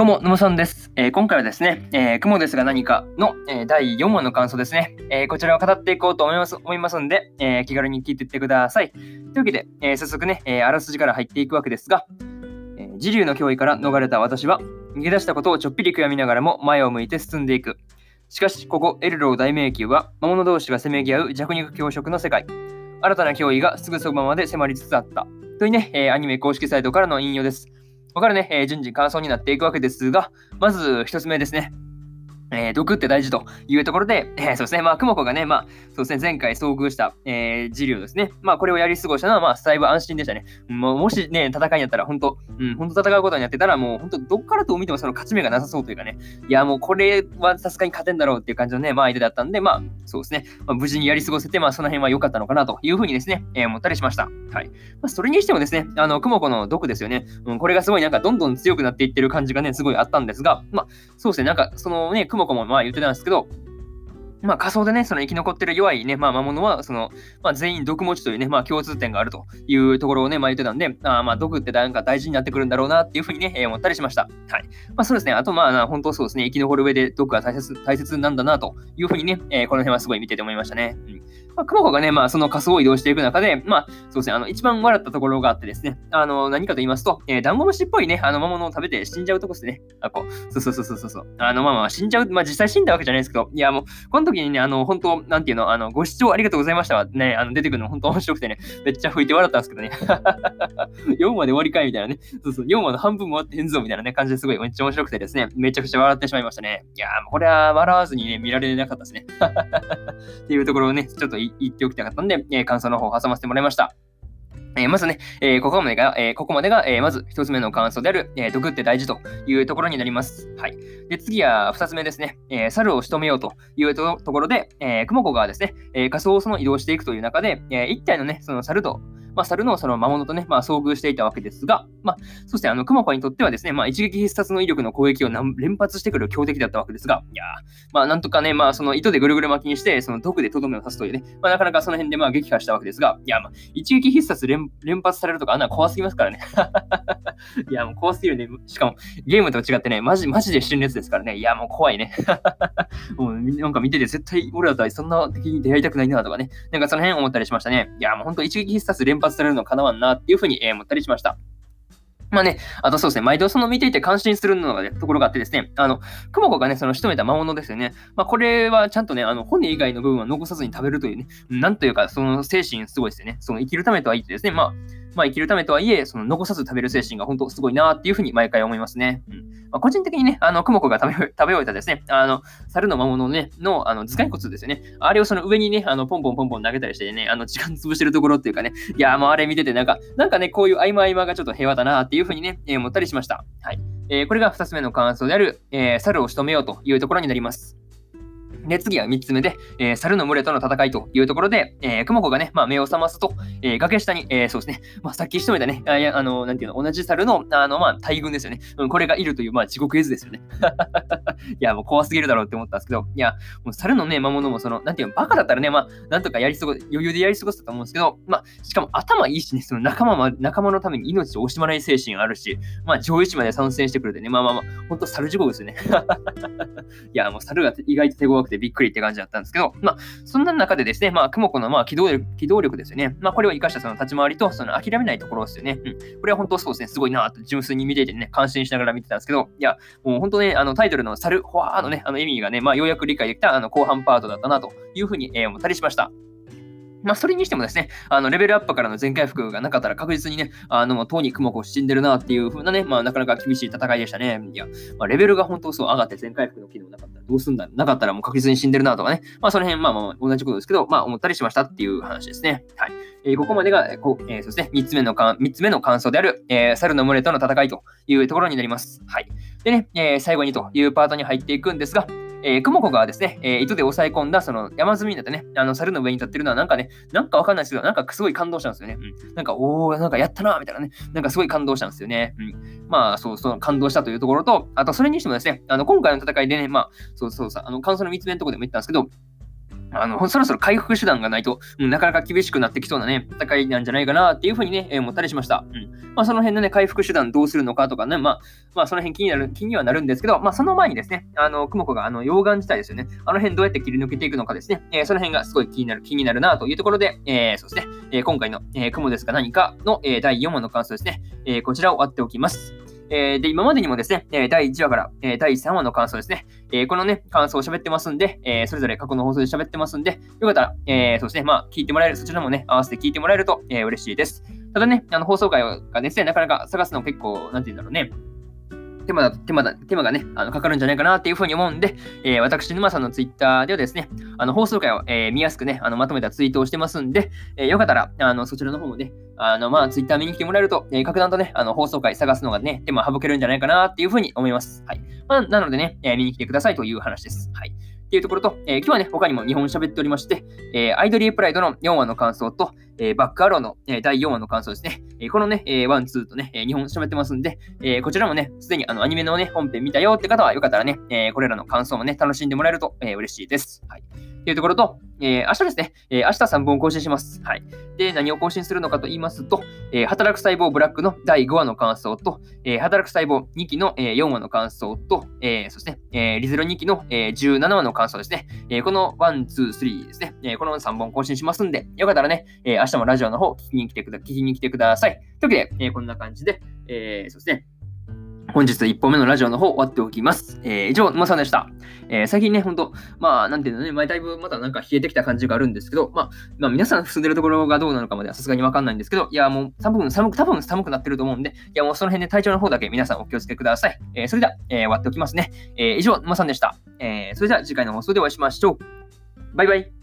どうも、沼さんです。えー、今回はですね、えー、雲ですが何かの、えー、第4話の感想ですね、えこちらを語っていこうと思います思いますんで、え気軽に聞いていってください。というわけで、え早速ね、えあらすじから入っていくわけですが、え自流の脅威から逃れた私は、逃げ出したことをちょっぴり悔やみながらも前を向いて進んでいく。しかし、ここエルロー大迷宮は、魔物同士がせめぎ合う弱肉強食の世界。新たな脅威がすぐそばまで迫りつつあった。というね、えアニメ公式サイトからの引用です。ここからね、えー、順次感想になっていくわけですが、まず1つ目ですね。えー、毒って大事というところで、えー、そうですね、まあ、クモコがね、まあ、そうですね、前回遭遇した、えー、ジですね、まあ、これをやり過ごしたのは、まあ、だいぶ安心でしたね。ももしね、戦いになったら、本当うん、本当戦うことになってたら、もう、本当どっからと見てもその勝ち目がなさそうというかね、いや、もう、これはさすがに勝てんだろうっていう感じのね、まあ、相手だったんで、まあ、そうですね、まあ、無事にやり過ごせて、まあ、その辺は良かったのかなというふうにですね、えー、思ったりしました。はい。まあ、それにしてもですね、あの、クモコの毒ですよね、うん、これがすごいなんか、どんどん強くなっていってる感じがね、すごいあったんですが、まあ、そうですね、なんか、そのね、クモコもまあ言ってたんですですけど、まあ、仮想でね、その生き残ってる弱いね、まあ、魔物は、その、まあ、全員毒持ちというね、まあ、共通点があるというところをね、まあ、言ってたんで、あまあ、毒ってなんか大事になってくるんだろうなっていうふうにね、えー、思ったりしました。はい。まあ、そうですね。あと、まあ、本当そうですね、生き残る上で毒が大切、大切なんだなというふうにね、えー、この辺はすごい見てて思いましたね。うん。まあ、クモコがね、まあ、その仮想を移動していく中で、まあ、そうですね、あの、一番笑ったところがあってですね、あの、何かと言いますと、えー、ダンゴムシっぽいね、あの、魔物を食べて死んじゃうとこですね。あ、こう、そうそうそうそうそう。あの、まあまあ、死んじゃう、まあ、実際死んだわけじゃないですけど、いや、もう、この時にね、あの、本当なんていうの、あの、ご視聴ありがとうございましたね、あの、出てくるの本当面白くてね、めっちゃ吹いて笑ったんですけどね。4話で終わりかいみたいなね。そうそう、4話の半分も終わってへんぞみたいなね、感じですごいめっちゃ面白くてですね、めちゃくちゃ笑ってしまいましたね。いやー、これは笑わずにね、見られなかったですね。っていうところをね、ちょっと言っておきたかったんで、えー、感想の方を挟ませてもらいました。えー、まずね、えー、ここまでが、えー、ここまでが、えまず一つ目の感想である、え毒って大事というところになります。はい。で、次は二つ目ですね、え猿を仕留めようというところで、えー、クモコがですね、え仮想をその移動していくという中で、え一体のね、その猿と、まあ、猿のその魔物とね、まあ、遭遇していたわけですが、まあ、そしてあの、クモコにとってはですね、まあ、一撃必殺の威力の攻撃を連発してくる強敵だったわけですが、いやまあ、なんとかね、まあ、その糸でぐるぐる巻きにして、その毒でとどめを刺すというね、まあ、なかなかその辺でまあ、撃破したわけですが、いや、まあ、一撃必殺連発されるとか、あんな怖すぎますからね。いや、もう怖すぎるね。しかも、ゲームと違ってね、マジ、マジで死ぬやつですからね。いや、もう怖いね。もう、なんか見てて、絶対俺らとはそんな敵に出会いたくないなとかね。なんかその辺思ったりしましたね。いや、もう本当一撃必殺連発されるのかなわんなっていうふうに思ったりしました。まあね、あとそうですね、毎度その見ていて感心するのが、ね、ところがあってですね、あの、クモコがね、その仕留めた魔物ですよね。まあこれはちゃんとね、あの、骨以外の部分は残さずに食べるというね、なんというか、その精神すごいですよね。その生きるためとは言ってですね、まあ、まあ、生きるためとはいえ、その残さず食べる精神が本当すごいなっていうふうに毎回思いますね。うんまあ、個人的にね、あの、クモコが食べ食べ終えたですね、あの、猿の魔物ね、の、あの、頭蓋骨ですよね。あれをその上にね、あの、ポンポンポンポン投げたりしてね、あの、時間潰してるところっていうかね、いや、もうあれ見ててなんか、なんかね、こういう合間合間がちょっと平和だなっていうふうにね、えー、思ったりしました。はい。えー、これが2つ目の感想である、えー、猿を仕留めようというところになります。で、次は3つ目で、えー、猿の群れとの戦いというところで、えー、クモコがね、まあ、目を覚ますと、えー、崖下に、えー、そうですね、まあ、さっき仕留めたね、あいやあの、なんていうの、同じ猿の、あの、まあ、大群ですよね。うん、これがいるという、まあ、地獄絵図ですよね。いや、もう怖すぎるだろうって思ったんですけど、いや、もう猿のね、魔物も、その、なんていうの、バカだったらね、まあ、なんとかやり過ご、余裕でやり過ごすと思うんですけど、まあ、しかも頭いいしね、その仲間ま、仲間のために命を惜しまない精神あるし、まあ、上位市まで参戦してくるでね、まあまあまあ、ほんと猿地獄ですよね。いや、もう猿が意外と手強くてびっくりって感じだったんですけど、まあ、そんな中でですね、まあ、クモコのまあ機動力機動力ですよね。まあ、これを生かしたその立ち回りと、その諦めないところですよね。うん。これは本当そうですね、すごいなと純粋に見ててね、感心しながら見てたんですけど、いや、もう本当ね、あのタイトルの猿、ほわーのね、あの意味がね、まあ、ようやく理解できたあの後半パートだったなというふうに、えー、思ったりしました。まあ、それにしてもですね、あの、レベルアップからの全回復がなかったら確実にね、あの、とうに雲子死んでるなっていう風なね、まあ、なかなか厳しい戦いでしたね。いや、まあ、レベルが本当そう上がって全回復の機能なかったらどうすんだなかったらもう確実に死んでるなとかね、まあ、その辺、まあまあ、同じことですけど、まあ、思ったりしましたっていう話ですね。はい。えー、ここまでがえ、こう、えー、そして3つ目のか、3つ目の感想である、えー、猿の群れとの戦いというところになります。はい。でね、えー、最後にというパートに入っていくんですが、えー、クモコがですね、えー、糸で押さえ込んだその山積みになってね、あの猿の上に立ってるのはなんかね、なんかわかんないですけど、なんかすごい感動したんですよね。うん、なんか、おー、なんかやったなみたいなね、なんかすごい感動したんですよね。うん、まあ、そう、そう感動したというところと、あとそれにしてもですね、あの今回の戦いでね、まあ、そうそうさ、あの感想の3つ目のところでも言ったんですけど、あの、そろそろ回復手段がないと、なかなか厳しくなってきそうなね、戦いなんじゃないかなっていうふうにね、え、思ったりしました。うん。まあ、その辺のね、回復手段どうするのかとかね、まあ、まあ、その辺気になる、気にはなるんですけど、まあ、その前にですね、あの、クモコが、あの、溶岩自体ですよね、あの辺どうやって切り抜けていくのかですね、えー、その辺がすごい気になる、気になるなというところで、えー、そうですね、え、今回の、えー、雲ですか何かの、え、第4話の感想ですね、え、こちらを割っておきます。えー、で、今までにもですね、え第1話から、え第3話の感想ですね、えこのね、感想を喋ってますんで、えそれぞれ過去の放送で喋ってますんで、よかったら、えそうですね、まあ、聞いてもらえる、そちらもね、合わせて聞いてもらえると、え嬉しいです。ただね、あの、放送回がですね、なかなか探すの結構、なんて言うんだろうね、手間だ、手間だ、手間がね、あのかかるんじゃないかなっていうふうに思うんで、えー、私、沼さんのツイッターではですね、あの放送回を、えー、見やすくね、あのまとめたツイートをしてますんで、えー、よかったら、あのそちらの方もね、あの、まあ、ツイッター見に来てもらえると、えー、格段とね、あの放送回探すのがね、手間省けるんじゃないかなっていうふうに思います。はい。まあ、なのでね、えー、見に来てくださいという話です。はい。っていうところと、えー、今日はね、他にも日本喋っておりまして、えー、アイドリープライドの4話の感想と、えー、バックアローの、えー、第4話の感想ですね。えー、このね、えー、1、2とね、えー、2本喋ってますんで、えー、こちらもね、すでにあのアニメのね、本編見たよって方はよかったらね、えー、これらの感想もね、楽しんでもらえると、えー、嬉しいです。はい。というところと、えー、明日ですね、えー、明日3本更新します。はい。で、何を更新するのかと言いますと、えー、働く細胞ブラックの第5話の感想と、え、働く細胞2期の、えー、4話の感想と、え、そして、え、リゼロ2期の、えー、17話の感想ですね。え、この1、2、3ですね、え。この3本更新しますんで、よかったらね、え、明日もラジオの方聞きに来てくだ、聞きに来てください。というわけで、え、こんな感じで、え、そうですね、本日1本目のラジオの方終わっておきます。えー、以上、まさんでした。えー、最近ね、ほんと、まあ、なんていうのね、前だいぶまだなんか冷えてきた感じがあるんですけど、まあ、まあ、皆さん住んでるところがどうなのかまではさすがにわかんないんですけど、いや、もう寒く、寒く、多分寒くなってると思うんで、いや、もうその辺で体調の方だけ皆さんお気をつけください。えー、それでは、えー、終わっておきますね。えー、以上、まさんでした。えー、それでは次回の放送でお会いしましょう。バイバイ。